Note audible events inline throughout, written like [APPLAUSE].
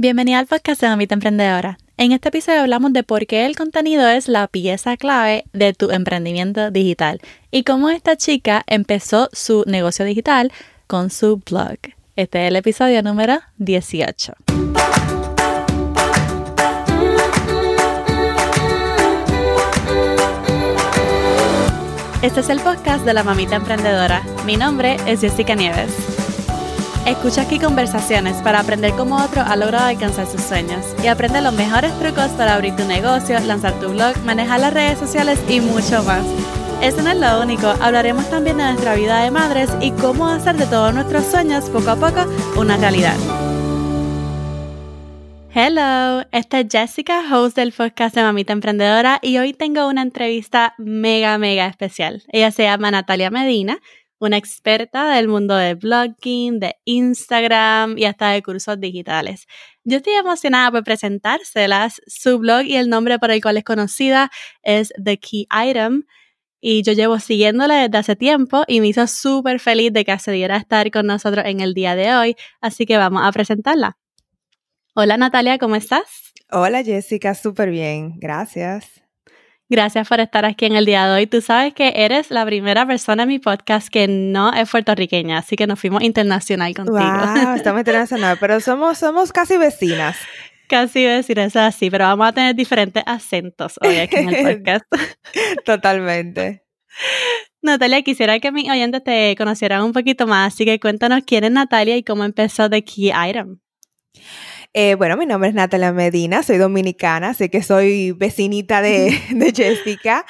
Bienvenida al podcast de Mamita Emprendedora. En este episodio hablamos de por qué el contenido es la pieza clave de tu emprendimiento digital y cómo esta chica empezó su negocio digital con su blog. Este es el episodio número 18. Este es el podcast de la Mamita Emprendedora. Mi nombre es Jessica Nieves. Escucha aquí conversaciones para aprender cómo otro ha logrado alcanzar sus sueños y aprende los mejores trucos para abrir tu negocio, lanzar tu blog, manejar las redes sociales y mucho más. Eso no es lo único, hablaremos también de nuestra vida de madres y cómo hacer de todos nuestros sueños poco a poco una realidad. Hello, esta es Jessica, host del podcast de Mamita Emprendedora y hoy tengo una entrevista mega, mega especial. Ella se llama Natalia Medina una experta del mundo de blogging, de Instagram y hasta de cursos digitales. Yo estoy emocionada por presentárselas. Su blog y el nombre por el cual es conocida es The Key Item. Y yo llevo siguiéndola desde hace tiempo y me hizo súper feliz de que accediera a estar con nosotros en el día de hoy. Así que vamos a presentarla. Hola Natalia, ¿cómo estás? Hola Jessica, súper bien, gracias. Gracias por estar aquí en el día de hoy. Tú sabes que eres la primera persona en mi podcast que no es puertorriqueña, así que nos fuimos internacional contigo. Wow, [LAUGHS] estamos internacional, pero somos, somos casi vecinas. Casi vecinas, así, pero vamos a tener diferentes acentos hoy aquí en el [LAUGHS] podcast. [LAUGHS] Totalmente. Natalia, quisiera que mis oyentes te conocieran un poquito más, así que cuéntanos quién es Natalia y cómo empezó The Key Item. Eh, bueno, mi nombre es Natalia Medina, soy dominicana, sé que soy vecinita [LAUGHS] de, Jessica.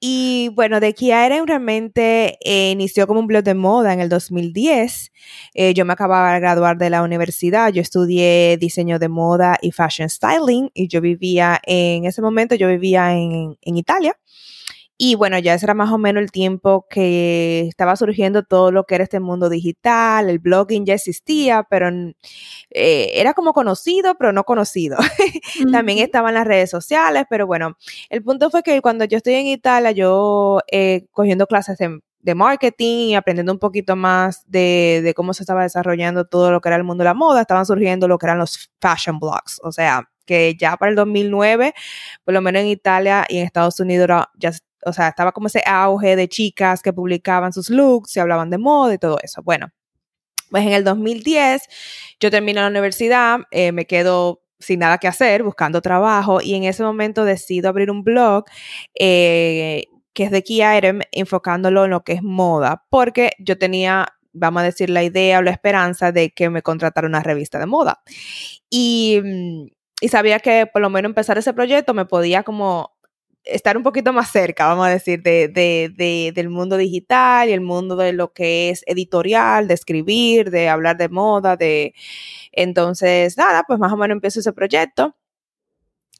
Y bueno, de Kia realmente eh, inició como un blog de moda en el 2010. Eh, yo me acababa de graduar de la universidad, yo estudié diseño de moda y fashion styling y yo vivía en ese momento, yo vivía en, en Italia. Y bueno, ya ese era más o menos el tiempo que estaba surgiendo todo lo que era este mundo digital, el blogging ya existía, pero eh, era como conocido, pero no conocido. [LAUGHS] También estaban las redes sociales, pero bueno, el punto fue que cuando yo estoy en Italia, yo eh, cogiendo clases de, marketing y aprendiendo un poquito más de, de, cómo se estaba desarrollando todo lo que era el mundo de la moda, estaban surgiendo lo que eran los fashion blogs, o sea, que ya para el 2009, por lo menos en Italia y en Estados Unidos ya o sea, estaba como ese auge de chicas que publicaban sus looks, se hablaban de moda y todo eso. Bueno, pues en el 2010 yo termino la universidad, eh, me quedo sin nada que hacer, buscando trabajo y en ese momento decido abrir un blog eh, que es de Key Item, enfocándolo en lo que es moda, porque yo tenía vamos a decir, la idea o la esperanza de que me contratara una revista de moda. Y, mm, y, sabía que por lo menos empezar ese proyecto me podía como estar un poquito más cerca, vamos a decir, de, de, del mundo digital y el mundo de lo que es editorial, de escribir, de hablar de moda, de... Entonces, nada, pues más o menos empiezo ese proyecto.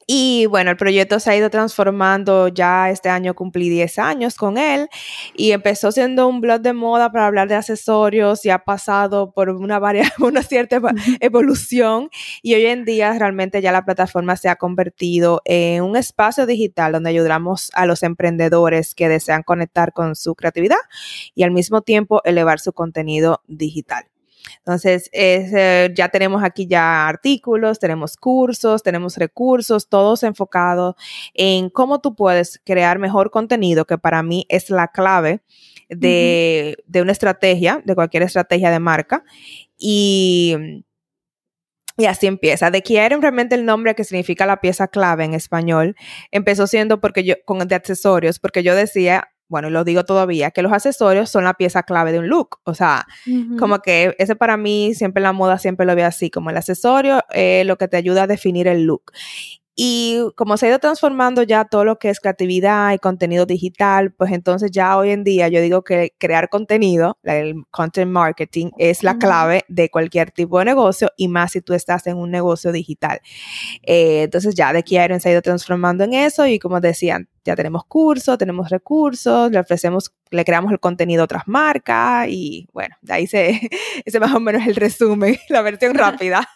Y bueno, el proyecto se ha ido transformando, ya este año cumplí 10 años con él y empezó siendo un blog de moda para hablar de accesorios y ha pasado por una, [LAUGHS] una cierta evolución y hoy en día realmente ya la plataforma se ha convertido en un espacio digital donde ayudamos a los emprendedores que desean conectar con su creatividad y al mismo tiempo elevar su contenido digital. Entonces, eh, ya tenemos aquí ya artículos, tenemos cursos, tenemos recursos, todos enfocados en cómo tú puedes crear mejor contenido, que para mí es la clave de, una estrategia, de cualquier estrategia de marca. Y, y así empieza. De quieren realmente el nombre que significa la pieza clave en español. Empezó siendo porque yo, con de accesorios, porque yo decía, bueno, lo digo todavía, que los accesorios son la pieza clave de un look. O sea, como que ese para mí, siempre en la moda, siempre lo veo así, como el accesorio es lo que te ayuda a definir el look. Y como se ha ido transformando ya todo lo que es creatividad y contenido digital, pues entonces ya hoy en día yo digo que crear contenido, el content marketing, es la clave de cualquier tipo de negocio y más si tú estás en un negocio digital. Eh, entonces ya de aquí Iron se ha ido transformando en eso y como decían, ya tenemos cursos, tenemos recursos, le ofrecemos, le creamos el contenido a otras marcas y bueno, de ahí se, [LAUGHS] ese más o menos el resumen, [LAUGHS] la versión [LAUGHS] rápida.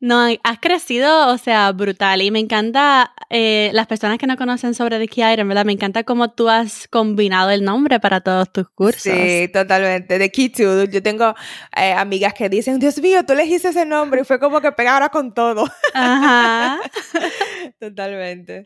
No, has crecido, o sea, brutal. Y me encanta, eh, las personas que no conocen sobre The Key Iron, ¿verdad? Me encanta cómo tú has combinado el nombre para todos tus cursos. Sí, totalmente. The Key to. Yo tengo eh, amigas que dicen, Dios mío, tú elegiste ese nombre y fue como que pegara con todo. Ajá. [LAUGHS] totalmente.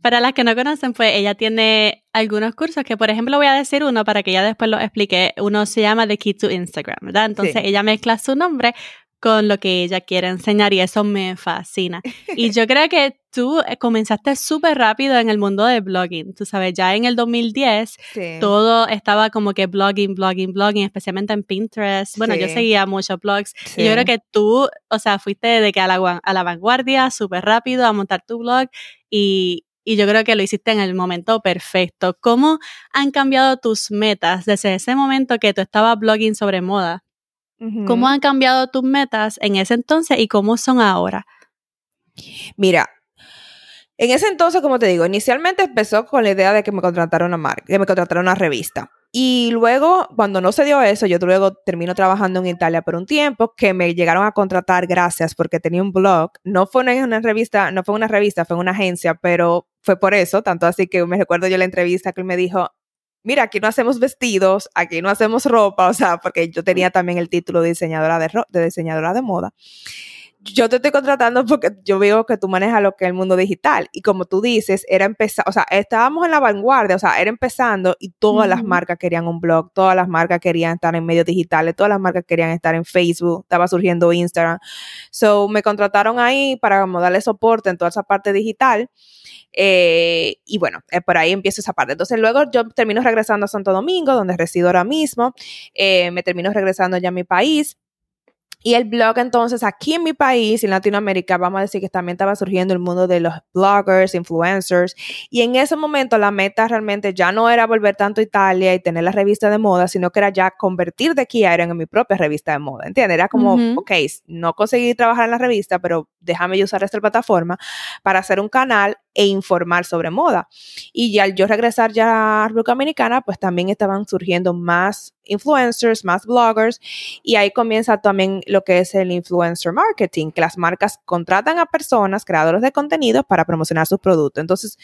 Para las que no conocen, pues ella tiene algunos cursos que, por ejemplo, voy a decir uno para que ella después lo explique. Uno se llama The Key to Instagram, ¿verdad? Entonces ella mezcla su nombre con lo que ella quiere enseñar y eso me fascina. Y yo creo que tú eh, comenzaste súper rápido en el mundo de blogging. Tú sabes, ya en el 2010 todo estaba como que blogging, blogging, blogging, especialmente en Pinterest. Bueno, yo seguía muchos blogs y yo creo que tú, o sea, fuiste de que a la, a la vanguardia súper rápido a montar tu blog y, y yo creo que lo hiciste en el momento perfecto. ¿Cómo han cambiado tus metas desde ese momento que tú estabas blogging sobre moda? ¿Cómo han cambiado tus metas en ese entonces y cómo son ahora? Mira, en ese entonces, como te digo, inicialmente empezó con la idea de que me contratara una marca, que me contratara una revista. Y luego, cuando no se dio eso, yo luego termino trabajando en Italia por un tiempo, que me llegaron a contratar gracias porque tenía un blog. No fue una, una revista, no fue una revista, fue una agencia, pero fue por eso, tanto así que me recuerdo yo la entrevista que él me dijo, mira, aquí no hacemos vestidos, aquí no hacemos ropa, o sea, porque yo tenía también el título de diseñadora de, de diseñadora de moda yo te estoy contratando porque yo veo que tú manejas lo que es el mundo digital. Y como tú dices, era empezar, o sea, estábamos en la vanguardia, o sea, era empezando y todas las marcas querían un blog, todas las marcas querían estar en medios digitales, todas las marcas querían estar en Facebook, estaba surgiendo Instagram. So, me contrataron ahí para darle soporte en toda esa parte digital. Eh, y bueno, eh, por ahí empiezo esa parte. Entonces luego yo termino regresando a Santo Domingo, donde resido ahora mismo. Eh, me termino regresando ya a mi país. Y el blog entonces aquí en mi país, en Latinoamérica, vamos a decir que también estaba surgiendo el mundo de los bloggers, influencers. Y en ese momento la meta realmente ya no era volver tanto a Italia y tener la revista de moda, sino que era ya convertir de Kia en mi propia revista de moda. ¿Entiendes? Era como, ok, no conseguí trabajar en la revista, pero déjame usar esta plataforma para hacer un canal e informar sobre moda. Y ya al yo regresar ya a República Dominicana, pues también estaban surgiendo más influencers, más bloggers, y ahí comienza también lo que es el influencer marketing, que las marcas contratan a personas, creadores de contenido, para promocionar sus productos. Entonces,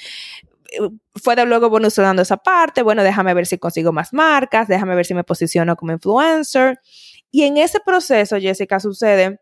eh, fue de luego evolucionando esa parte, bueno, déjame ver si consigo más marcas, déjame ver si me posiciono como influencer. Y en ese proceso, Jessica, sucede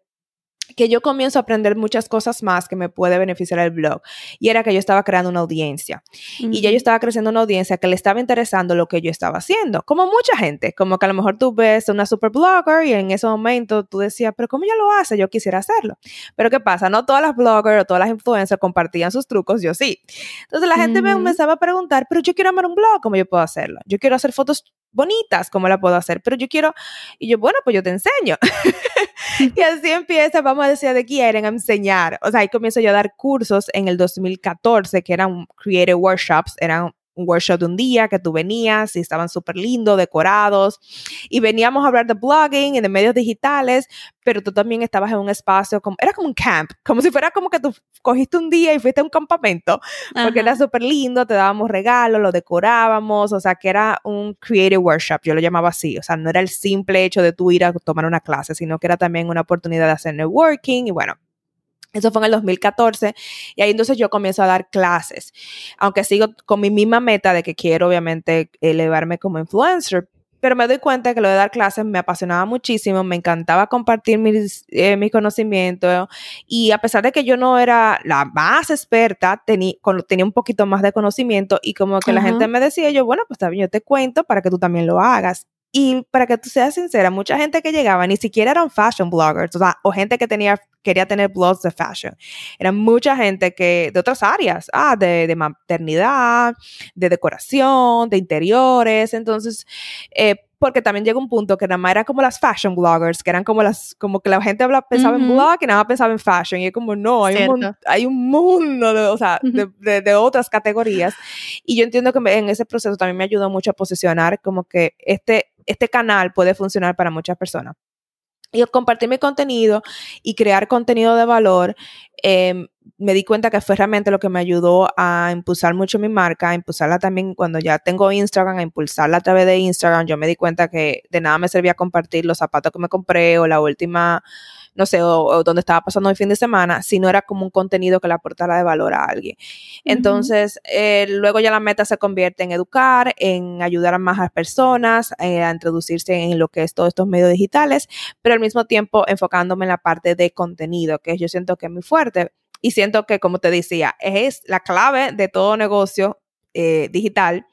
que yo comienzo a aprender muchas cosas más que me puede beneficiar el blog. Y era que yo estaba creando una audiencia. Y ya yo estaba creciendo una audiencia que le estaba interesando lo que yo estaba haciendo. Como mucha gente. Como que a lo mejor tú ves una super blogger y en ese momento tú decías, pero ¿cómo ella lo hace? Yo quisiera hacerlo. Pero ¿qué pasa? No todas las bloggers o todas las influencers compartían sus trucos, yo sí. Entonces la gente me empezaba a preguntar, pero yo quiero armar un blog, ¿cómo yo puedo hacerlo? Yo quiero hacer fotos bonitas, ¿cómo la puedo hacer? Pero yo quiero, y yo, bueno, pues yo te enseño. [LAUGHS] y así empieza, vamos a decir, de quieren enseñar. O sea, ahí comienzo yo a dar cursos en el 2014, que eran Creative Workshops, eran un workshop de un día que tú venías y estaban súper lindos, decorados, y veníamos a hablar de blogging y de medios digitales, pero tú también estabas en un espacio, como, era como un camp, como si fuera como que tú cogiste un día y fuiste a un campamento, porque era súper lindo, te dábamos regalos, lo decorábamos, o sea, que era un creative workshop, yo lo llamaba así, o sea, no era el simple hecho de tú ir a tomar una clase, sino que era también una oportunidad de hacer networking y bueno, eso fue en el 2014 y ahí entonces yo comienzo a dar clases, aunque sigo con mi misma meta de que quiero obviamente elevarme como influencer, pero me doy cuenta que lo de dar clases me apasionaba muchísimo, me encantaba compartir mis, eh, conocimientos y a pesar de que yo no era la más experta, tenía un poquito más de conocimiento y como que la gente me decía, yo, bueno, pues también yo te cuento para que tú también lo hagas. Y para que tú seas sincera, mucha gente que llegaba ni siquiera eran fashion bloggers, o sea, o gente que tenía, quería tener blogs de fashion. Era mucha gente que, de otras áreas, ah, de, de maternidad, de decoración, de interiores. Entonces, eh, porque también llega un punto que nada más era como las fashion bloggers, que eran como las, como que la gente hablaba, pensaba en blog y nada más pensaba en fashion. Y es como, no, hay, un, hay un, mundo de, o sea, de, de, otras categorías. Y yo entiendo que en ese proceso también me ayudó mucho a posicionar como que este, este canal puede funcionar para muchas personas. Y compartir mi contenido y crear contenido de valor, em, me di cuenta que fue realmente lo que me ayudó a impulsar mucho mi marca, a impulsarla también cuando ya tengo Instagram, a impulsarla a través de Instagram. Yo me di cuenta que de nada me servía compartir los zapatos que me compré o la última no sé, o, donde estaba pasando el fin de semana, si no era como un contenido que le aportara de valor a alguien. Entonces, eh, luego ya la meta se convierte en educar, en ayudar a más personas, eh, a introducirse en lo que es todos estos medios digitales, pero al mismo tiempo enfocándome en la parte de contenido, que yo siento que es muy fuerte. Y siento que, como te decía, es la clave de todo negocio eh, digital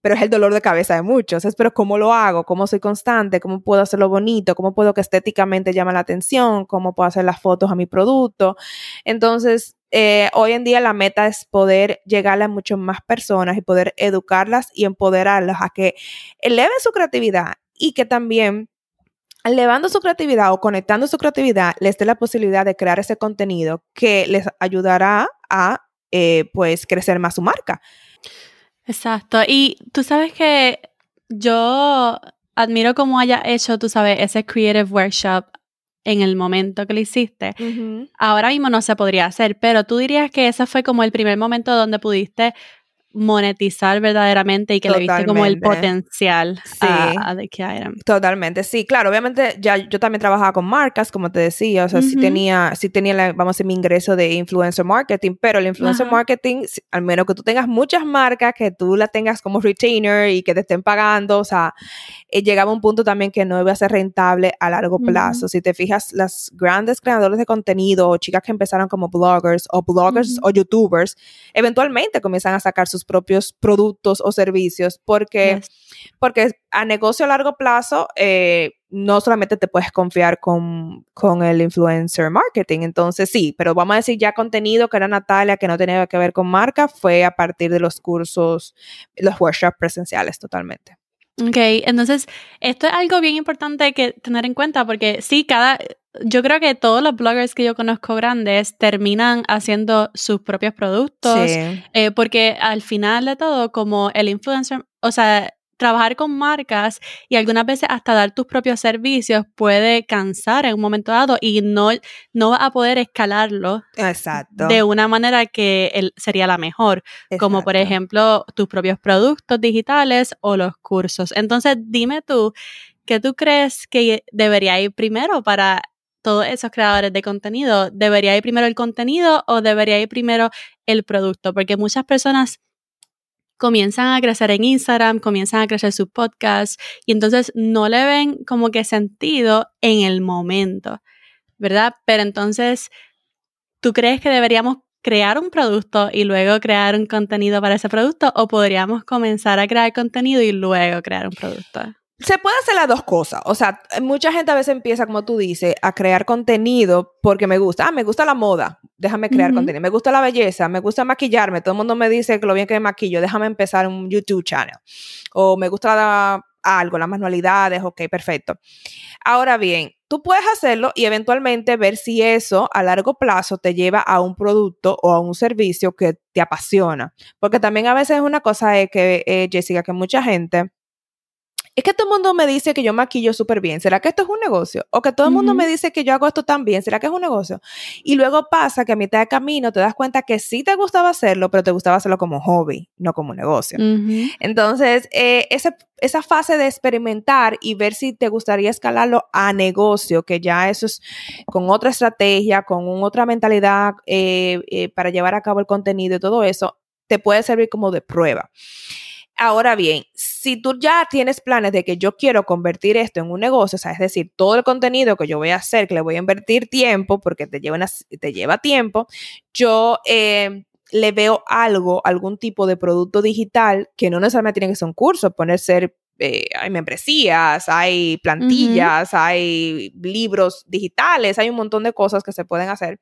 pero es el dolor de cabeza de muchos. Es, pero ¿cómo lo hago? ¿Cómo soy constante? ¿Cómo puedo hacerlo bonito? ¿Cómo puedo que estéticamente llame la atención? ¿Cómo puedo hacer las fotos a mi producto? Entonces, eh, hoy en día la meta es poder llegarle a muchas más personas y poder educarlas y empoderarlas a que eleven su creatividad y que también elevando su creatividad o conectando su creatividad les dé la posibilidad de crear ese contenido que les ayudará a eh, pues crecer más su marca. Exacto. Y tú sabes que yo admiro cómo haya hecho, tú sabes, ese creative workshop en el momento que lo hiciste. Ahora mismo no se podría hacer, pero tú dirías que ese fue como el primer momento donde pudiste monetizar verdaderamente y que le viste como el potencial a, de que Totalmente, sí, claro, obviamente ya yo también trabajaba con marcas, como te decía, o sea, sí tenía, sí tenía, vamos a decir, mi ingreso de influencer marketing, pero el influencer marketing, al menos que tú tengas muchas marcas, que tú la tengas como retainer y que te estén pagando, o sea, eh, llegaba un punto también que no iba a ser rentable a largo plazo. Si te fijas, las grandes creadores de contenido o chicas que empezaron como bloggers o bloggers o youtubers, eventualmente comienzan a sacar sus propios productos o servicios porque, porque a negocio a largo plazo eh, no solamente te puedes confiar con, con, el influencer marketing. Entonces sí, pero vamos a decir ya contenido que era Natalia, que no tenía que ver con marca, fue a partir de los cursos, los workshops presenciales totalmente. Ok, entonces esto es algo bien importante que tener en cuenta porque sí, cada, yo creo que todos los bloggers que yo conozco grandes terminan haciendo sus propios productos eh, porque al final de todo, como el influencer, o sea, trabajar con marcas y algunas veces hasta dar tus propios servicios puede cansar en un momento dado y no, no vas a poder escalarlo Exacto. de una manera que sería la mejor, como por ejemplo tus propios productos digitales o los cursos. Entonces, dime tú, ¿qué tú crees que debería ir primero para todos esos creadores de contenido? ¿Debería ir primero el contenido o debería ir primero el producto? Porque muchas personas comienzan a crecer en Instagram, comienzan a crecer sus podcasts y entonces no le ven como que sentido en el momento, ¿verdad? Pero entonces, ¿tú crees que deberíamos crear un producto y luego crear un contenido para ese producto o podríamos comenzar a crear contenido y luego crear un producto? Se puede hacer las dos cosas. O sea, mucha gente a veces empieza, como tú dices, a crear contenido porque me gusta. Ah, me gusta la moda. Déjame crear contenido. Me gusta la belleza. Me gusta maquillarme. Todo el mundo me dice que lo bien que me maquillo. Déjame empezar un YouTube channel. O me gusta algo, las manualidades. Ok, perfecto. Ahora bien, tú puedes hacerlo y eventualmente ver si eso a largo plazo te lleva a un producto o a un servicio que te apasiona. Porque también a veces es una cosa es que, eh, Jessica, que mucha gente es que todo el mundo me dice que yo maquillo súper bien. ¿Será que esto es un negocio? O que todo el mundo me dice que yo hago esto tan bien. ¿Será que es un negocio? Y luego pasa que a mitad de camino te das cuenta que sí te gustaba hacerlo, pero te gustaba hacerlo como hobby, no como negocio. Entonces, eh, esa, fase de experimentar y ver si te gustaría escalarlo a negocio, que ya eso es con otra estrategia, con otra mentalidad eh, eh, para llevar a cabo el contenido y todo eso, te puede servir como de prueba. Ahora bien, si tú ya tienes planes de que yo quiero convertir esto en un negocio, o sea, es decir, todo el contenido que yo voy a hacer, que le voy a invertir tiempo, porque te lleva, te lleva tiempo, yo eh, le veo algo, algún tipo de producto digital que no necesariamente tiene que ser un curso, poner ser eh, hay membresías, hay plantillas, hay libros digitales, hay un montón de cosas que se pueden hacer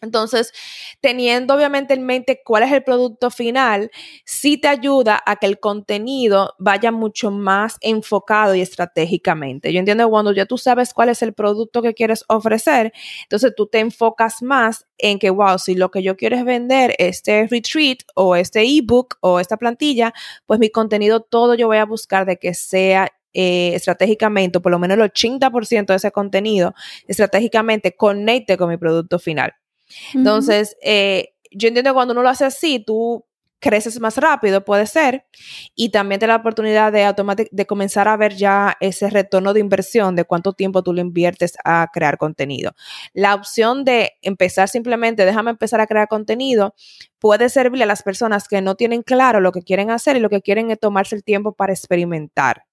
entonces, teniendo obviamente en mente cuál es el producto final, sí te ayuda a que el contenido vaya mucho más enfocado y estratégicamente. Yo entiendo cuando ya tú sabes cuál es el producto que quieres ofrecer, entonces tú te enfocas más en que, wow, si lo que yo quiero es vender este retreat o este ebook o esta plantilla, pues mi contenido todo yo voy a buscar de que sea eh, estratégicamente, por lo menos el 80% de ese contenido, estratégicamente conecte con mi producto final. Entonces, eh, yo entiendo que cuando uno lo hace así, tú creces más rápido, puede ser, y también te da la oportunidad de, de comenzar a ver ya ese retorno de inversión de cuánto tiempo tú le inviertes a crear contenido. La opción de empezar simplemente, déjame empezar a crear contenido, puede servirle a las personas que no tienen claro lo que quieren hacer y lo que quieren es tomarse el tiempo para experimentar.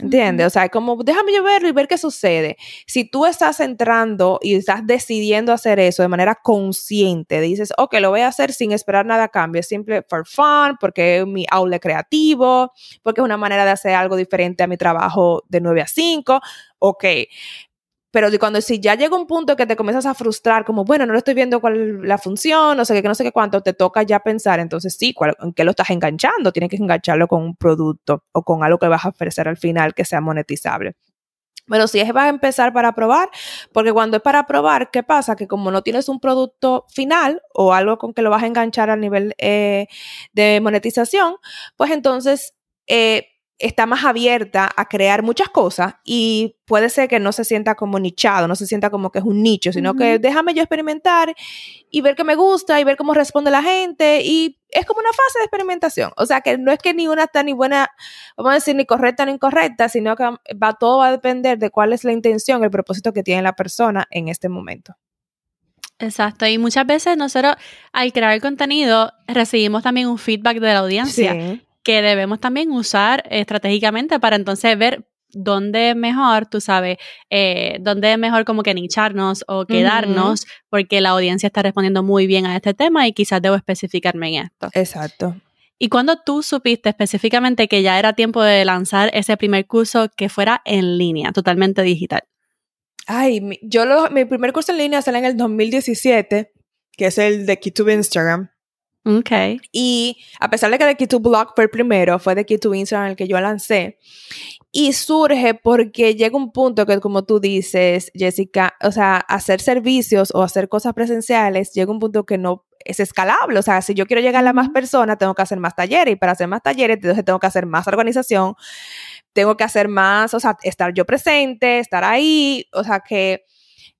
¿Entiendes? O sea, como déjame yo verlo y ver qué sucede. Si tú estás entrando y estás decidiendo hacer eso de manera consciente, dices, ok, lo voy a hacer sin esperar nada a cambio, es simple for fun, porque es mi aula creativo, porque es una manera de hacer algo diferente a mi trabajo de 9 a 5, ok. Pero cuando si ya llega un punto que te comienzas a frustrar, como, bueno, no lo estoy viendo cuál es la función, no sé qué, que no sé qué cuánto, te toca ya pensar, entonces sí, ¿en qué lo estás enganchando? Tienes que engancharlo con un producto o con algo que vas a ofrecer al final que sea monetizable. Pero si es vas a empezar para probar, porque cuando es para probar, ¿qué pasa? Que como no tienes un producto final o algo con que lo vas a enganchar a nivel eh, de monetización, pues entonces eh, está más abierta a crear muchas cosas y puede ser que no se sienta como nichado, no se sienta como que es un nicho, sino que déjame yo experimentar y ver qué me gusta y ver cómo responde la gente y es como una fase de experimentación. O sea, que no es que ni una está ni buena, vamos a decir, ni correcta ni incorrecta, sino que va, todo va a depender de cuál es la intención, el propósito que tiene la persona en este momento. Exacto, y muchas veces nosotros al crear el contenido recibimos también un feedback de la audiencia. Sí que debemos también usar estratégicamente para entonces ver dónde es mejor, tú sabes, eh, dónde es mejor como que nicharnos o quedarnos, porque la audiencia está respondiendo muy bien a este tema y quizás debo especificarme en esto. Exacto. ¿Y cuando tú supiste específicamente que ya era tiempo de lanzar ese primer curso que fuera en línea, totalmente digital? Ay, yo lo, mi primer curso en línea salió en el 2017, que es el de YouTube Instagram. Ok. Y a pesar de que de Key2 Blog fue el primero, fue de Key2 Instagram el que yo lancé. Y surge porque llega un punto que, como tú dices, Jessica, o sea, hacer servicios o hacer cosas presenciales, llega un punto que no es escalable. O sea, si yo quiero llegar a más personas, tengo que hacer más talleres. Y para hacer más talleres, entonces tengo que hacer más organización. Tengo que hacer más, o sea, estar yo presente, estar ahí. O sea, que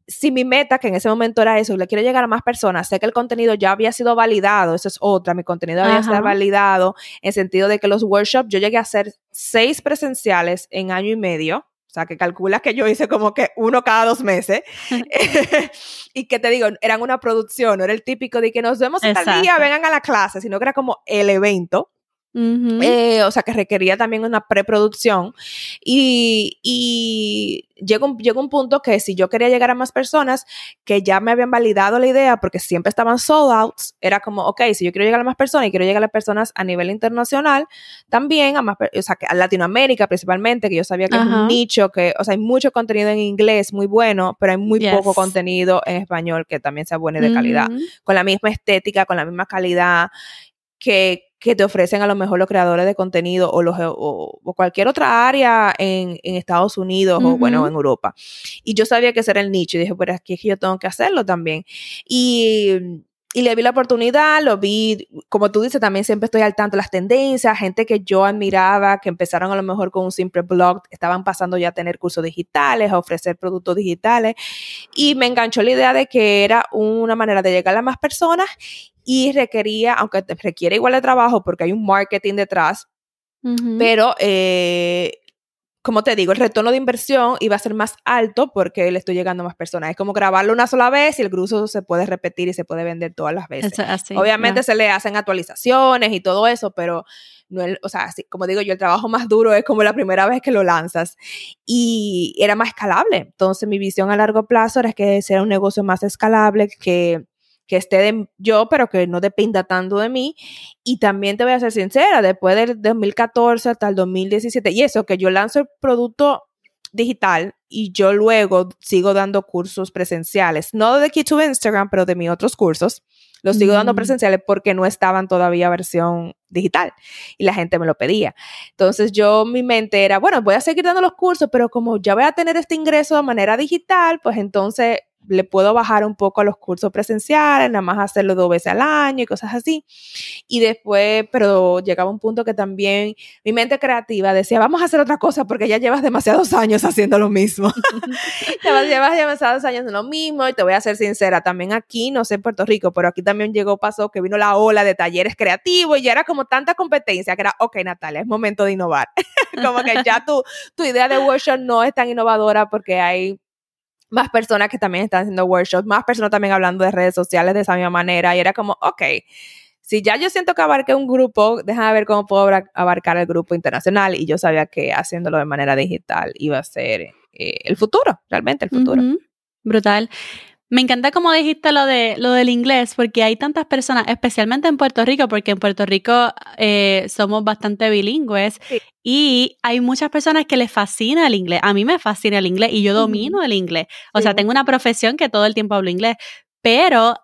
si mi meta, que en ese momento era eso, y le quiero llegar a más personas, sé que el contenido ya había sido validado, eso es otra, mi contenido había sido validado en sentido de que los workshops, yo llegué a hacer seis presenciales en año y medio, o sea, que calculas que yo hice como que uno cada dos meses. [LAUGHS] [LAUGHS] y que te digo, eran una producción, no era el típico de que nos vemos en tal día, vengan a la clase, sino que era como el evento. Eh, o sea, que requería también una preproducción. Y, y llegó, un, llegó un punto que si yo quería llegar a más personas que ya me habían validado la idea porque siempre estaban sold outs, era como, ok, si yo quiero llegar a más personas y quiero llegar a las personas a nivel internacional, también a más, o sea, a Latinoamérica principalmente, que yo sabía que es un nicho, que, o sea, hay mucho contenido en inglés muy bueno, pero hay muy poco contenido en español que también sea bueno y de calidad, con la misma estética, con la misma calidad que, que, te ofrecen a lo mejor los creadores de contenido o, los, o, cualquier otra área en, en Estados Unidos o bueno, en Europa. Y yo sabía que ese era el nicho y dije, pero aquí es que yo tengo que hacerlo también. Y y le vi la oportunidad, lo vi, como tú dices, también siempre estoy al tanto de las tendencias, gente que yo admiraba, que empezaron a lo mejor con un simple blog, estaban pasando ya a tener cursos digitales, a ofrecer productos digitales, y me enganchó la idea de que era una manera de llegar a más personas y requería, aunque requiere igual de trabajo porque hay un marketing detrás, pero eh, como te digo, el retorno de inversión iba a ser más alto porque le estoy llegando a más personas. Es como grabarlo una sola vez y el grupo se puede repetir y se puede vender todas las veces. Obviamente se le hacen actualizaciones y todo eso, pero no o sea, como digo yo, el trabajo más duro es como la primera vez que lo lanzas y era más escalable. Entonces mi visión a largo plazo era que sea un negocio más escalable, que que esté de yo, pero que no dependa tanto de mí. Y también te voy a ser sincera, después del 2014 hasta el 2017, y eso, que yo lanzo el producto digital y yo luego sigo dando cursos presenciales, no de Key to Instagram, pero de mis otros cursos. Los sigo dando mm. presenciales porque no estaban todavía versión digital y la gente me lo pedía. Entonces yo mi mente era, bueno, voy a seguir dando los cursos, pero como ya voy a tener este ingreso de manera digital, pues entonces le puedo bajar un poco a los cursos presenciales, nada más hacerlo dos veces al año y cosas así. Y después, pero llegaba un punto que también mi mente creativa decía, vamos a hacer otra cosa porque ya llevas demasiados años haciendo lo mismo. [LAUGHS] llevas, llevas demasiados años en lo mismo y te voy a ser sincera, también aquí, no sé en Puerto Rico, pero aquí también llegó, pasó que vino la ola de talleres creativos y ya era como tanta competencia que era, ok, Natalia, es momento de innovar. [LAUGHS] como que ya tu, tu idea de workshop no es tan innovadora porque hay más personas que también están haciendo workshops, más personas también hablando de redes sociales de esa misma manera. Y era como, ok, si ya yo siento que abarqué un grupo, déjame ver cómo puedo abarcar el grupo internacional. Y yo sabía que haciéndolo de manera digital iba a ser eh, el futuro, realmente el futuro. Brutal. Me encanta como dijiste lo de lo del inglés, porque hay tantas personas, especialmente en Puerto Rico, porque en Puerto Rico eh, somos bastante bilingües y hay muchas personas que les fascina el inglés. A mí me fascina el inglés y yo domino el inglés. O sea, tengo una profesión que todo el tiempo hablo inglés, pero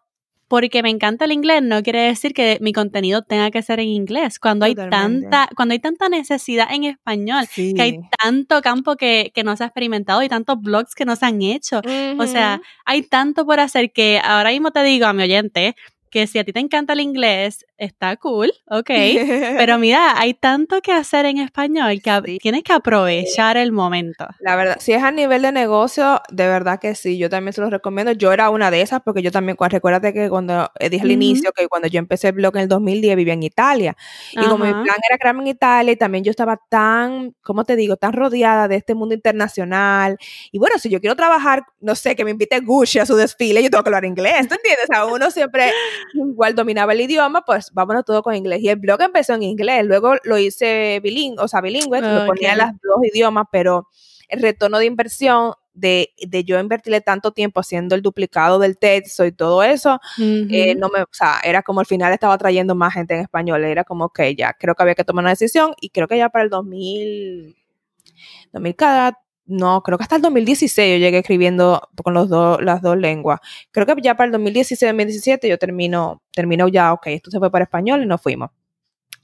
porque me encanta el inglés no quiere decir que mi contenido tenga que ser en inglés. Cuando hay tanta, cuando hay tanta necesidad en español, que hay tanto campo que, que, no se ha experimentado y tantos blogs que no se han hecho. O sea, hay tanto por hacer que ahora mismo te digo a mi oyente, que si a ti te encanta el inglés, está cool, ok, [LAUGHS] pero mira, hay tanto que hacer en español que tienes que aprovechar el momento. La verdad, si es a nivel de negocio, de verdad que sí, yo también se los recomiendo. Yo era una de esas porque yo también, recuérdate que cuando eh, dije al inicio que cuando yo empecé el blog en el 2010 vivía en Italia y como mi plan era crearme en Italia y también yo estaba tan, ¿cómo te digo?, tan rodeada de este mundo internacional y bueno, si yo quiero trabajar, no sé, que me invite Gucci a su desfile, yo tengo que hablar inglés, ¿tú entiendes? A uno siempre igual dominaba el idioma, pues vámonos todo con inglés. Y el blog empezó en inglés, luego lo hice bilingüe, o sea, bilingüe, lo ponía en los dos idiomas, pero el retorno de inversión de, de, yo invertirle tanto tiempo haciendo el duplicado del texto y todo eso, eh, no me, o sea, era como al final estaba trayendo más gente en español, era como que ya, creo que había que tomar una decisión y creo que ya para el 2000, 2000 cada no, creo que hasta el 2016 yo llegué escribiendo con los dos, las dos lenguas. Creo que ya para el 2016-2017 yo termino, termino ya, ok, esto se fue para español y nos fuimos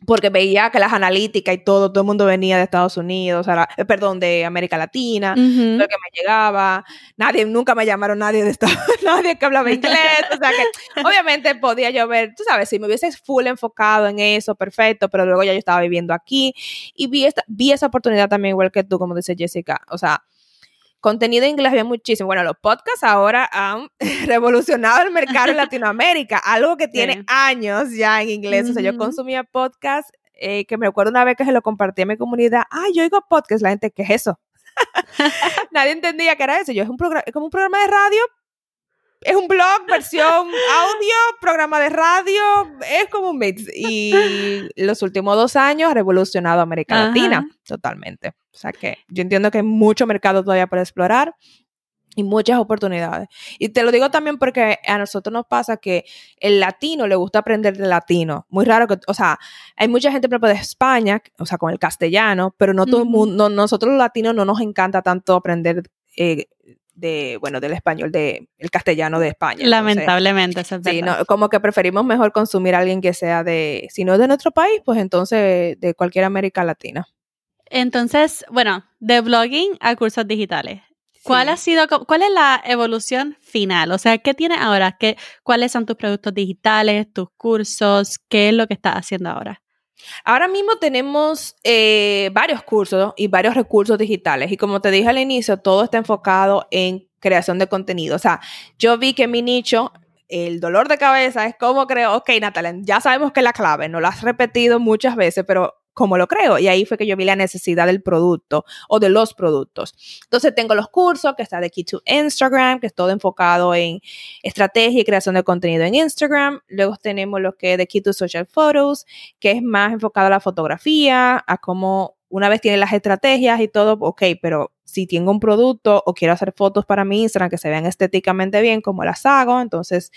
porque veía que las analíticas y todo, todo el mundo venía de Estados Unidos, eh, perdón, de América Latina, lo que me llegaba, nadie, nunca me llamaron nadie de Estados [LAUGHS] nadie que hablaba inglés, o sea que obviamente podía yo ver, tú sabes, si me hubiese full enfocado en eso, perfecto, pero luego ya yo estaba viviendo aquí y vi esta, vi esa oportunidad también igual que tú, como dice Jessica, o sea, Contenido en inglés había muchísimo. Bueno, los podcasts ahora han [LAUGHS] revolucionado el mercado en [LAUGHS] Latinoamérica, algo que tiene años ya en inglés. O sea, yo consumía podcast eh, que me acuerdo una vez que se lo compartí a mi comunidad. Ah, yo oigo podcast. La gente, ¿qué es eso? [LAUGHS] Nadie entendía que era eso. Yo es un programa, como un programa de radio, es un blog, versión [LAUGHS] audio, programa de radio, es como un mix. Y los últimos dos años ha revolucionado América Latina totalmente. O sea que yo entiendo que hay mucho mercado todavía por explorar y muchas oportunidades. Y te lo digo también porque a nosotros nos pasa que el latino le gusta aprender de latino. Muy raro que, o sea, hay mucha gente propio de España, o sea, con el castellano, pero no todo el mundo, nosotros los latinos no nos encanta tanto aprender eh, de, bueno, del español, de el castellano de España. Lamentablemente, sí, como que preferimos mejor consumir a alguien que sea de, si no es de nuestro país, pues entonces de cualquier América Latina. Entonces, bueno, de blogging a cursos digitales. ¿Cuál ha sido, cuál es la evolución final? O sea, ¿qué tienes ahora? ¿Qué, ¿Cuáles son tus productos digitales, tus cursos? ¿Qué es lo que estás haciendo ahora? Ahora mismo tenemos eh, varios cursos y varios recursos digitales y como te dije al inicio, todo está enfocado en creación de contenido. O sea, yo vi que mi nicho, el dolor de cabeza es cómo creo, ok Natalia, ya sabemos que es la clave, no lo has repetido muchas veces, pero como lo creo. Y ahí fue que yo vi la necesidad del producto o de los productos. Entonces tengo los cursos que está de Key to Instagram, que es todo enfocado en estrategia y creación de contenido en Instagram. Luego tenemos lo que es de Key to Social Photos, que es más enfocado a la fotografía, a cómo una vez tiene las estrategias y todo, ok, pero si tengo un producto o quiero hacer fotos para mi Instagram que se vean estéticamente bien, como las hago, entonces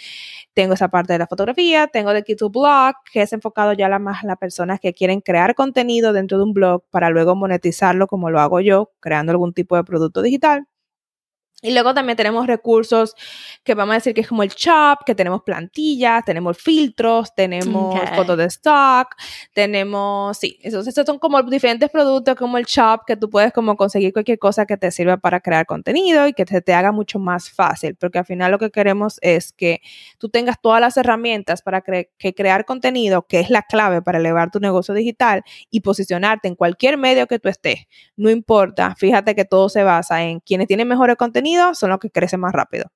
tengo esa parte de la fotografía, tengo de Key Blog, que es enfocado ya a más las personas que quieren crear contenido dentro de un blog para luego monetizarlo como lo hago yo, creando algún tipo de producto digital. Y luego también tenemos recursos que vamos a decir que es como el shop, que tenemos plantillas, tenemos filtros, tenemos fotos de stock, tenemos, sí, esos, esos, son como diferentes productos como el shop que tú puedes como conseguir cualquier cosa que te sirva para crear contenido y que se te haga mucho más fácil, porque al final lo que queremos es que tú tengas todas las herramientas para que crear contenido, que es la clave para elevar tu negocio digital y posicionarte en cualquier medio que tú estés. No importa, fíjate que todo se basa en quienes tienen mejores contenido son los que crecen más rápido.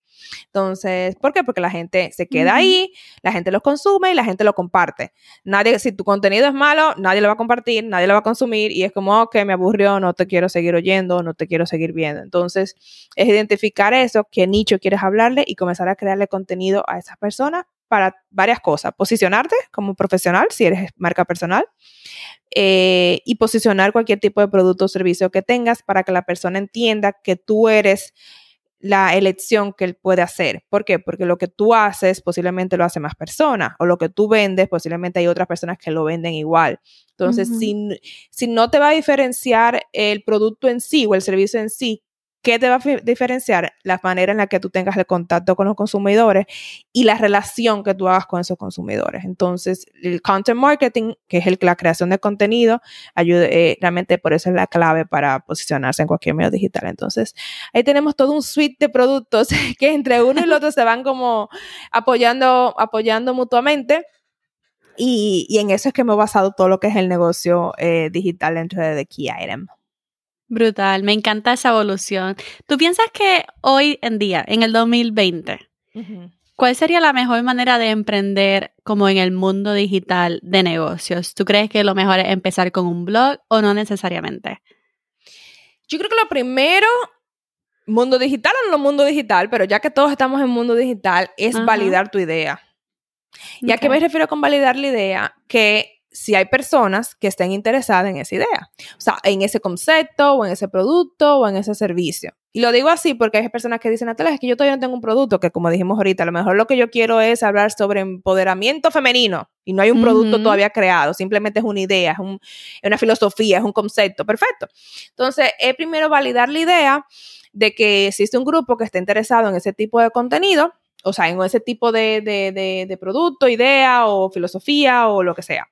Entonces, ¿por qué? Porque la gente se queda ahí, la gente los consume y la gente lo comparte. Nadie, si tu contenido es malo, nadie lo va a compartir, nadie lo va a consumir y es como, ok, me aburrió, no te quiero seguir oyendo, no te quiero seguir viendo. Entonces, es identificar eso, qué nicho quieres hablarle y comenzar a crearle contenido a esas personas para varias cosas. Posicionarte como profesional, si eres marca personal, eh, y posicionar cualquier tipo de producto o servicio que tengas para que la persona entienda que tú eres la elección que él puede hacer. ¿Por qué? Porque lo que tú haces posiblemente lo hace más personas o lo que tú vendes posiblemente hay otras personas que lo venden igual. Entonces, si, si no te va a diferenciar el producto en sí o el servicio en sí, ¿Qué te va a diferenciar? La manera en la que tú tengas el contacto con los consumidores y la relación que tú hagas con esos consumidores. Entonces, el content marketing, que es el, la creación de contenido, ayuda, eh, realmente por eso es la clave para posicionarse en cualquier medio digital. Entonces, ahí tenemos todo un suite de productos [LAUGHS] que entre uno y el otro se van como apoyando, apoyando mutuamente. Y, en eso es que me he basado todo lo que es el negocio eh, digital dentro de The Key Item. Brutal, me encanta esa evolución. ¿Tú piensas que hoy en día, en el 2020, cuál sería la mejor manera de emprender como en el mundo digital de negocios? ¿Tú crees que lo mejor es empezar con un blog o no necesariamente? Yo creo que lo primero, mundo digital o no mundo digital, pero ya que todos estamos en mundo digital, es validar tu idea. ¿Y a qué me refiero con validar la idea? Que si hay personas que estén interesadas en esa idea, o sea, en ese concepto o en ese producto o en ese servicio. Y lo digo así porque hay personas que dicen, Natalia, es que yo todavía no tengo un producto que, como dijimos ahorita, a lo mejor lo que yo quiero es hablar sobre empoderamiento femenino y no hay un producto todavía creado, simplemente es una idea, es, es una filosofía, es un concepto, perfecto. Entonces, es primero validar la idea de que existe un grupo que esté interesado en ese tipo de contenido o sea, en ese tipo de, de, de, producto, idea o filosofía o lo que sea.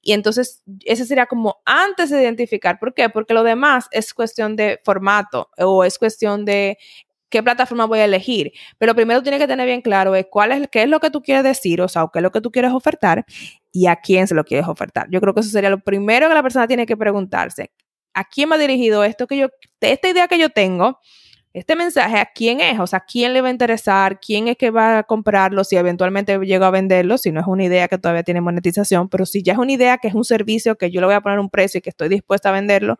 Y entonces, ese sería como antes de identificar. ¿Por qué? Porque lo demás es cuestión de formato o es cuestión de qué plataforma voy a elegir. Pero primero tiene que tener bien claro cuál es, qué es lo que tú quieres decir, o sea, o qué es lo que tú quieres ofertar y a quién se lo quieres ofertar. Yo creo que eso sería lo primero que la persona tiene que preguntarse. ¿A quién me ha dirigido esto que yo, esta idea que yo tengo? Este mensaje a quién es, o sea, quién le va a interesar, quién es que va a comprarlo, si eventualmente llego a venderlo, si no es una idea que todavía tiene monetización, pero si ya es una idea que es un servicio que yo le voy a poner un precio y que estoy dispuesta a venderlo,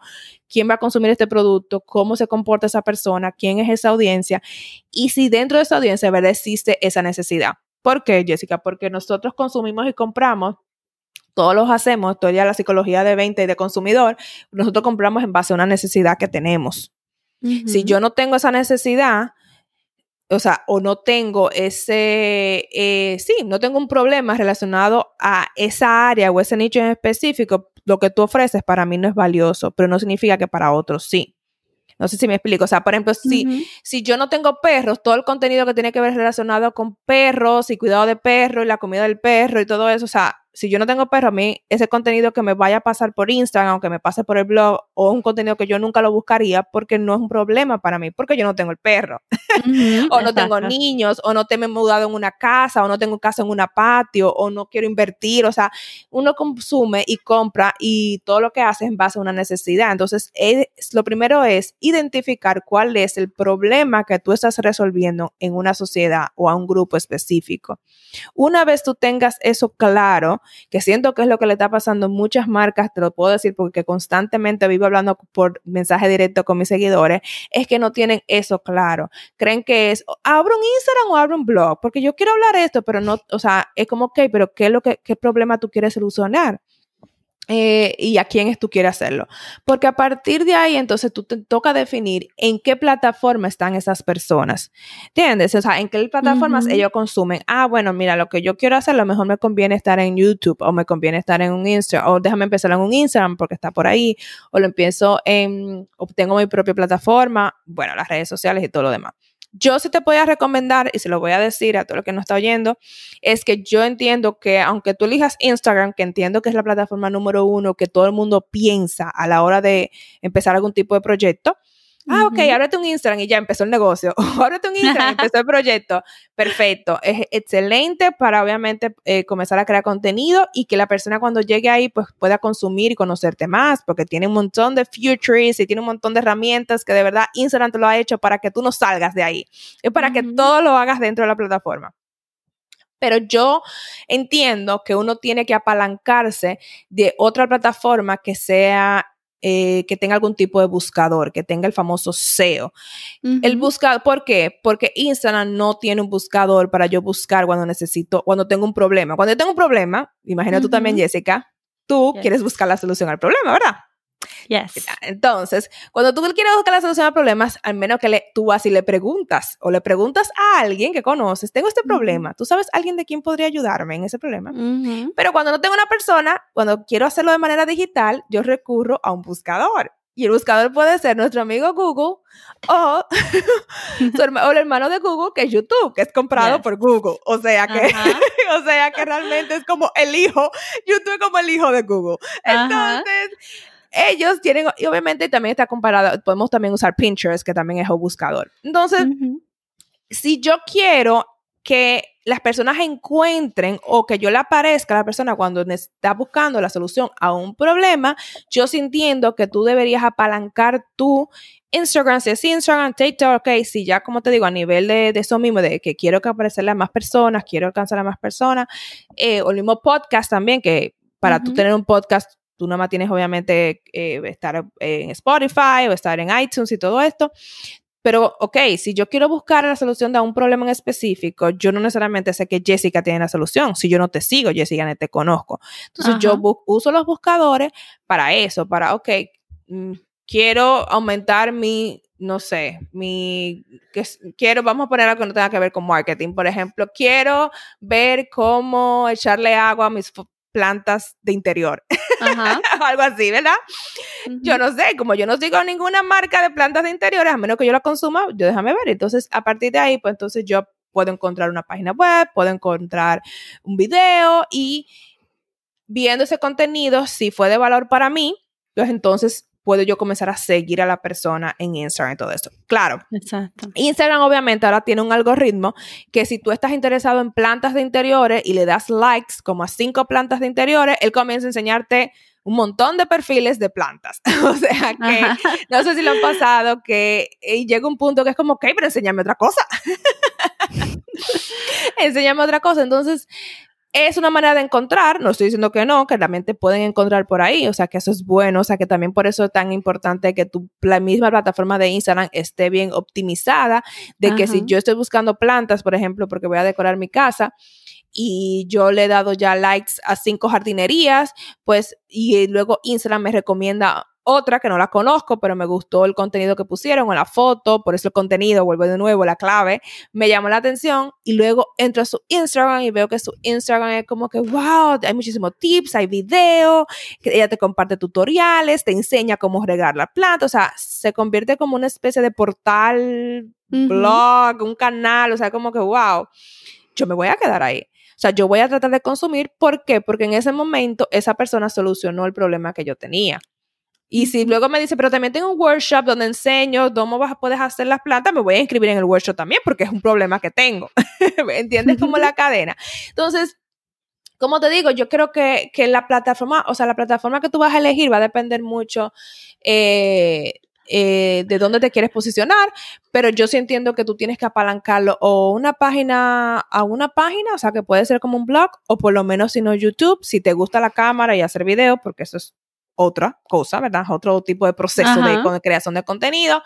quién va a consumir este producto, cómo se comporta esa persona, quién es esa audiencia y si dentro de esa audiencia ¿verdad? existe esa necesidad. ¿Por qué, Jessica? Porque nosotros consumimos y compramos todos los hacemos, esto ya la psicología de venta y de consumidor, nosotros compramos en base a una necesidad que tenemos. Si yo no tengo esa necesidad, o sea, o no tengo ese, eh, sí, no tengo un problema relacionado a esa área o ese nicho en específico, lo que tú ofreces para mí no es valioso, pero no significa que para otros sí. No sé si me explico. O sea, por ejemplo, si, si yo no tengo perros, todo el contenido que tiene que ver relacionado con perros y cuidado de perros y la comida del perro y todo eso, o sea, si yo no tengo perro, a mí ese contenido que me vaya a pasar por Instagram o que me pase por el blog o un contenido que yo nunca lo buscaría porque no es un problema para mí, porque yo no tengo el perro. [LAUGHS] o no tengo niños, o no te me he mudado en una casa, o no tengo casa en una patio, o no quiero invertir. O sea, uno consume y compra y todo lo que hace es en base a una necesidad. Entonces, lo primero es identificar cuál es el problema que tú estás resolviendo en una sociedad o a un grupo específico. Una vez tú tengas eso claro, que siento que es lo que le está pasando a muchas marcas, te lo puedo decir porque constantemente vivo hablando por mensaje directo con mis seguidores, es que no tienen eso claro. Creen que es, abro un Instagram o abro un blog, porque yo quiero hablar esto, pero no, o sea, es como, ok, pero ¿qué es lo que, qué problema tú quieres solucionar? Eh, y a quién es tú quieres hacerlo. Porque a partir de ahí, entonces tú te toca definir en qué plataforma están esas personas. ¿Entiendes? O sea, en qué plataformas ellos consumen. Ah, bueno, mira, lo que yo quiero hacer, a lo mejor me conviene estar en YouTube o me conviene estar en un Instagram o déjame empezar en un Instagram porque está por ahí o lo empiezo en, obtengo mi propia plataforma, bueno, las redes sociales y todo lo demás. Yo sí te voy a recomendar, y se lo voy a decir a todo lo que nos está oyendo, es que yo entiendo que aunque tú elijas Instagram, que entiendo que es la plataforma número uno que todo el mundo piensa a la hora de empezar algún tipo de proyecto, Ah, ok, ábrete un Instagram y ya empezó el negocio. [LAUGHS] ábrete un Instagram y empezó el proyecto. Perfecto. Es excelente para obviamente eh, comenzar a crear contenido y que la persona cuando llegue ahí pues pueda consumir y conocerte más porque tiene un montón de futures y tiene un montón de herramientas que de verdad Instagram te lo ha hecho para que tú no salgas de ahí. Es para que todo lo hagas dentro de la plataforma. Pero yo entiendo que uno tiene que apalancarse de otra plataforma que sea eh, que tenga algún tipo de buscador, que tenga el famoso SEO. El buscador, ¿por qué? Porque Instagram no tiene un buscador para yo buscar cuando necesito, cuando tengo un problema. Cuando yo tengo un problema, imagina tú también, Jessica, tú quieres buscar la solución al problema, ¿verdad? Yes. Entonces, cuando tú quieres buscar la solución a problemas, al menos que le, tú vas y le preguntas o le preguntas a alguien que conoces, tengo este problema, ¿tú sabes alguien de quién podría ayudarme en ese problema? Pero cuando no tengo una persona, cuando quiero hacerlo de manera digital, yo recurro a un buscador. Y el buscador puede ser nuestro amigo Google o, [LAUGHS] el hermano de Google, que es YouTube, que es comprado por Google. O sea que, [LAUGHS] o sea que realmente es como el hijo, YouTube es como el hijo de Google. Entonces, ellos tienen, y obviamente también está comparado, podemos también usar Pinterest, que también es un buscador. Entonces, si yo quiero que las personas encuentren o que yo le aparezca a la persona cuando está buscando la solución a un problema, yo sintiendo que tú deberías apalancar tu Instagram, si es Instagram, TikTok, ok, si ya como te digo, a nivel de, eso mismo, de que quiero que aparecerle a más personas, quiero alcanzar a más personas, eh, o el mismo podcast también, que para tú tener un podcast Tú nada más tienes obviamente eh, estar en Spotify o estar en iTunes y todo esto. Pero, ok, si yo quiero buscar la solución de un problema en específico, yo no necesariamente sé que Jessica tiene la solución. Si yo no te sigo, Jessica, no te conozco. Entonces, yo uso los buscadores para eso, para, ok, mm, quiero aumentar mi, no sé, mi, que, quiero, vamos a poner algo que no tenga que ver con marketing. Por ejemplo, quiero ver cómo echarle agua a mis plantas de interior. [LAUGHS] Algo así, ¿verdad? Yo no sé, como yo no sigo ninguna marca de plantas de interiores, a menos que yo la consuma, yo déjame ver. Entonces, a partir de ahí, pues entonces yo puedo encontrar una página web, puedo encontrar un video y viendo ese contenido, si fue de valor para mí, pues entonces puedo yo comenzar a seguir a la persona en Instagram y todo esto. Claro. Exacto. Instagram obviamente ahora tiene un algoritmo que si tú estás interesado en plantas de interiores y le das likes como a cinco plantas de interiores, él comienza a enseñarte un montón de perfiles de plantas. [LAUGHS] o sea que no sé si lo han pasado que llega un punto que es como, ok, pero enséñame otra cosa. [LAUGHS] enséñame otra cosa. Entonces, es una manera de encontrar, no estoy diciendo que no, que también te pueden encontrar por ahí, o sea que eso es bueno, o sea que también por eso es tan importante que tu, la misma plataforma de Instagram esté bien optimizada, de que si yo estoy buscando plantas, por ejemplo, porque voy a decorar mi casa, y yo le he dado ya likes a cinco jardinerías, pues, y luego Instagram me recomienda otra que no la conozco, pero me gustó el contenido que pusieron o la foto, por eso el contenido, vuelvo de nuevo, la clave, me llamó la atención y luego entro a su Instagram y veo que su Instagram es como que, wow, hay muchísimos tips, hay videos, que ella te comparte tutoriales, te enseña cómo regar la planta, o sea, se convierte como una especie de portal, blog, un canal, o sea, como que, wow, yo me voy a quedar ahí. O sea, yo voy a tratar de consumir. ¿Por qué? Porque en ese momento esa persona solucionó el problema que yo tenía. Y si luego me dice, pero también tengo un workshop donde enseño cómo vas, puedes hacer las plantas, me voy a inscribir en el workshop también porque es un problema que tengo. [LAUGHS] ¿Entiendes? Como la cadena. Entonces, como te digo, yo creo que, que, la plataforma, o sea, la plataforma que tú vas a elegir va a depender mucho eh, eh, de dónde te quieres posicionar, pero yo sí entiendo que tú tienes que apalancarlo o una página a una página, o sea, que puede ser como un blog, o por lo menos si no YouTube, si te gusta la cámara y hacer video, porque eso es otra cosa, ¿verdad? Otro tipo de proceso de, creación de contenido.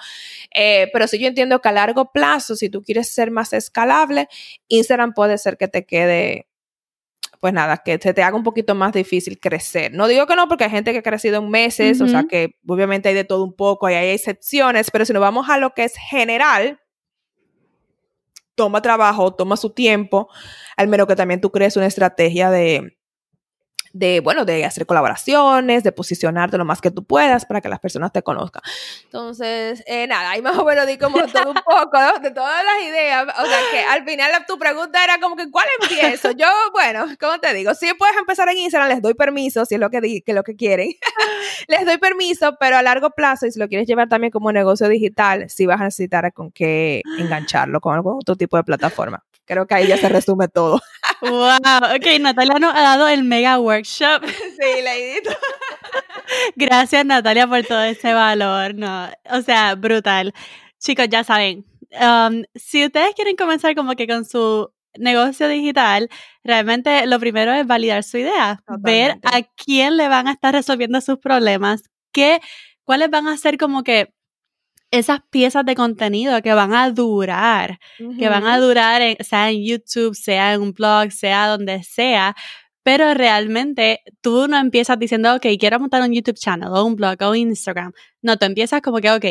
Eh, pero sí yo entiendo que a largo plazo, si tú quieres ser más escalable, Instagram puede ser que te quede, pues nada, que se te haga un poquito más difícil crecer. No digo que no, porque hay gente que ha crecido en meses, o sea que obviamente hay de todo un poco y hay excepciones, pero si nos vamos a lo que es general, toma trabajo, toma su tiempo, al menos que también tú crees una estrategia de de, bueno, de hacer colaboraciones, de posicionarte lo más que tú puedas para que las personas te conozcan. Entonces, eh, nada, ahí más o menos di como todo un poco de todas las ideas. O sea, que al final tu pregunta era como que, ¿cuál empiezo? Yo, bueno, ¿cómo te digo? Si puedes empezar en Instagram, les doy permiso, si es lo que, que, lo que quieren. [LAUGHS] les doy permiso, pero a largo plazo, y si lo quieres llevar también como negocio digital, sí vas a necesitar con qué engancharlo con algún otro tipo de plataforma. Creo que ahí ya se resume todo. [LAUGHS] wow, ok, Natalia nos ha dado el mega workshop. sí, Leidito. [LAUGHS] Gracias, Natalia, por todo ese valor. No, o sea, brutal. Chicos, ya saben, um, si ustedes quieren comenzar como que con su negocio digital, realmente lo primero es validar su idea, ver a quién le van a estar resolviendo sus problemas, qué, cuáles van a ser como que esas piezas de contenido que van a durar, que van a durar, sea en YouTube, sea en un blog, sea donde sea, pero realmente tú no empiezas diciendo, ok, quiero montar un YouTube channel o un blog o Instagram. No, tú empiezas como que, ok,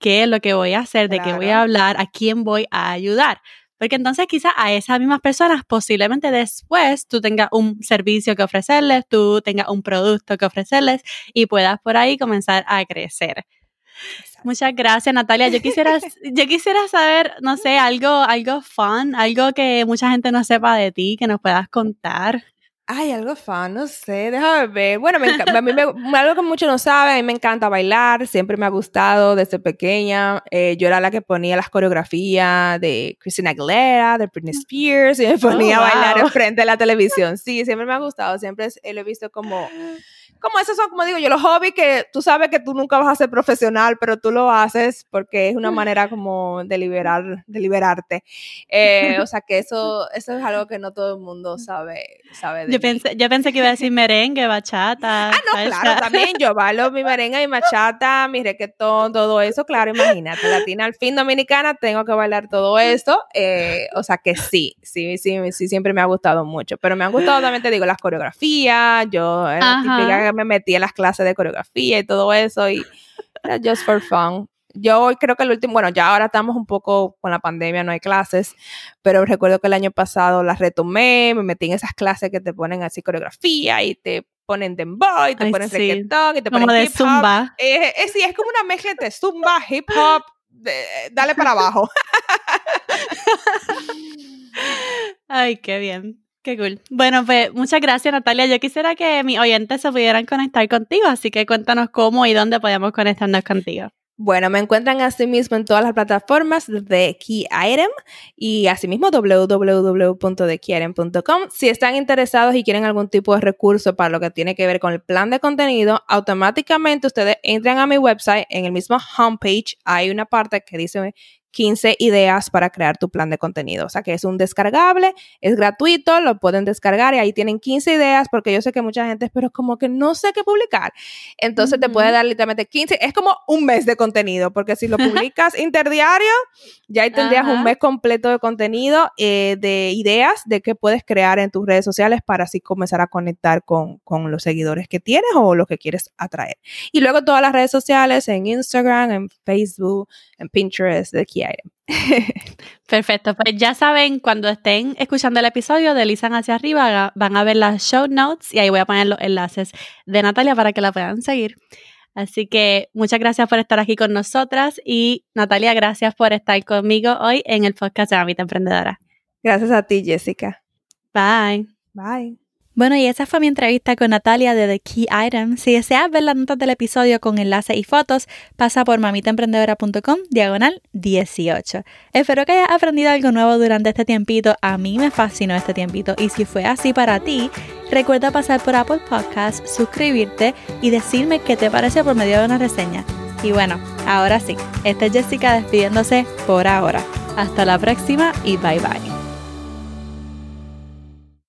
¿qué es lo que voy a hacer? ¿De qué voy a hablar? ¿A quién voy a ayudar? Porque entonces quizás a esas mismas personas posiblemente después tú tengas un servicio que ofrecerles, tú tengas un producto que ofrecerles y puedas por ahí comenzar a crecer. Muchas gracias, Natalia. Yo quisiera, [LAUGHS] yo quisiera saber, no sé, algo, algo fun, algo que mucha gente no sepa de ti, que nos puedas contar. Ay, algo fun, no sé, déjame ver. Bueno, me a mí me, [LAUGHS] algo que muchos no saben, a mí me encanta bailar, siempre me ha gustado desde pequeña. Eh, yo era la que ponía las coreografías de Christina Aguilera, de Britney Spears, y me ponía a oh, bailar enfrente de la [LAUGHS] televisión. Sí, siempre me ha gustado, siempre lo he visto como como esos son, como digo yo, los hobbies que tú sabes que tú nunca vas a ser profesional, pero tú lo haces porque es una manera como de liberar, de liberarte. Eh, [LAUGHS] o sea que eso, eso es algo que no todo el mundo sabe, sabe de yo pensé, yo pensé que iba a decir merengue, bachata. Ah, no, claro, [LAUGHS] también yo bailo mi merengue, mi bachata, mi reggaetón, todo eso, claro, imagínate, latina al fin dominicana, tengo que bailar todo esto. Eh, o sea que sí, sí, sí, sí, siempre me ha gustado mucho, pero me han gustado también, te digo, las coreografías, yo era típica me metí en las clases de coreografía y todo eso y era just for fun. Yo creo que el último, bueno, ya ahora estamos un poco con la pandemia, no hay clases, pero recuerdo que el año pasado las retomé, me metí en esas clases que te ponen así coreografía y te ponen dembow y te ponen sí. y te ponen de zumba. Eh, eh, sí, es como una mezcla de zumba, hip hop, dale para abajo. [LAUGHS] Ay, qué bien. Qué cool. Bueno, pues muchas gracias Natalia. Yo quisiera que mis oyentes se pudieran conectar contigo, así que cuéntanos cómo y dónde podemos conectarnos contigo. Bueno, me encuentran asimismo en todas las plataformas de Key Item y asimismo www.thekeyItem.com. Si están interesados y quieren algún tipo de recurso para lo que tiene que ver con el plan de contenido, automáticamente ustedes entran a mi website, en el mismo homepage hay una parte que dice 15 ideas para crear tu plan de contenido. O sea que es un descargable, es gratuito, lo pueden descargar y ahí tienen 15 ideas porque yo sé que mucha gente, pero como que no sé qué publicar. Entonces te puede dar literalmente 15, es como un mes de contenido porque si lo [LAUGHS] publicas interdiario, ya ahí tendrías un mes completo de contenido, eh, de ideas de qué puedes crear en tus redes sociales para así comenzar a conectar con, con los seguidores que tienes o los que quieres atraer. Y luego todas las redes sociales en Instagram, en Facebook, en Pinterest, de Key Item. [LAUGHS] Perfecto, pues ya saben, cuando estén escuchando el episodio, deslizan hacia arriba, van a ver las show notes y ahí voy a poner los enlaces de Natalia para que la puedan seguir. Así que muchas gracias por estar aquí con nosotras y Natalia, gracias por estar conmigo hoy en el podcast de Mamita Emprendedora. Gracias a ti, Jessica. Bye. Bye. Bueno, y esa fue mi entrevista con Natalia de The Key Item. Si deseas ver las notas del episodio con enlaces y fotos, pasa por mamitaemprendedora.com diagonal 18. Espero que hayas aprendido algo nuevo durante este tiempito. A mí me fascinó este tiempito y si fue así para ti, recuerda pasar por Apple Podcasts, suscribirte y decirme qué te pareció por medio de una reseña. Y bueno, ahora sí, esta es Jessica despidiéndose por ahora. Hasta la próxima y bye bye.